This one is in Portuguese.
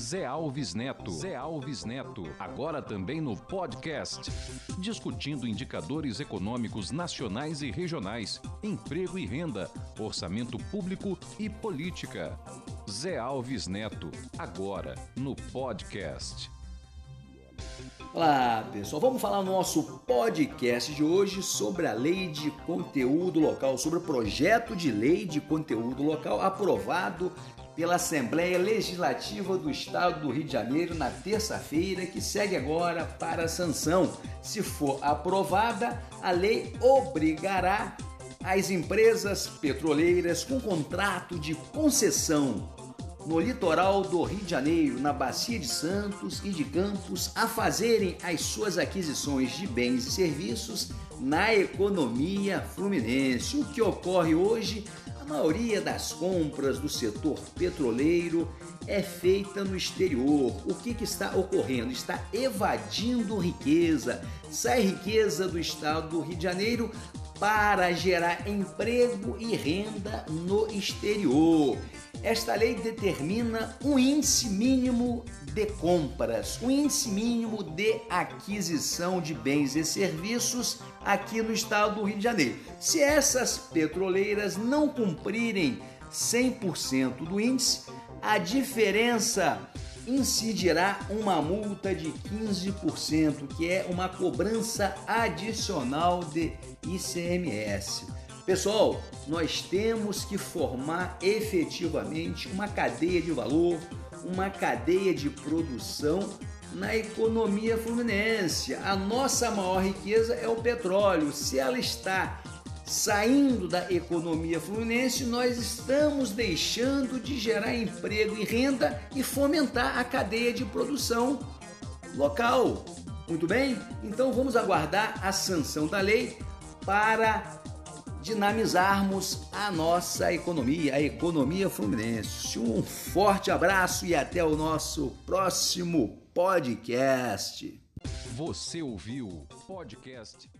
Zé Alves Neto. Zé Alves Neto. Agora também no podcast. Discutindo indicadores econômicos nacionais e regionais, emprego e renda, orçamento público e política. Zé Alves Neto. Agora no podcast. Olá, pessoal. Vamos falar no nosso podcast de hoje sobre a lei de conteúdo local, sobre o projeto de lei de conteúdo local aprovado pela Assembleia Legislativa do Estado do Rio de Janeiro na terça-feira, que segue agora para a sanção. Se for aprovada, a lei obrigará as empresas petroleiras com contrato de concessão no litoral do Rio de Janeiro, na Bacia de Santos e de Campos, a fazerem as suas aquisições de bens e serviços na economia fluminense. O que ocorre hoje, maioria das compras do setor petroleiro é feita no exterior. O que, que está ocorrendo? Está evadindo riqueza. Sai riqueza do estado do Rio de Janeiro para gerar emprego e renda no exterior. Esta lei determina um índice mínimo de compras, um índice mínimo de aquisição de bens e serviços aqui no estado do Rio de Janeiro. Se essas petroleiras não cumprirem 100% do índice, a diferença incidirá uma multa de 15%, que é uma cobrança adicional de ICMS. Pessoal, nós temos que formar efetivamente uma cadeia de valor, uma cadeia de produção na economia fluminense. A nossa maior riqueza é o petróleo. Se ela está saindo da economia fluminense, nós estamos deixando de gerar emprego e renda e fomentar a cadeia de produção local. Muito bem? Então vamos aguardar a sanção da lei para dinamizarmos a nossa economia, a economia fluminense. Um forte abraço e até o nosso próximo podcast. Você ouviu podcast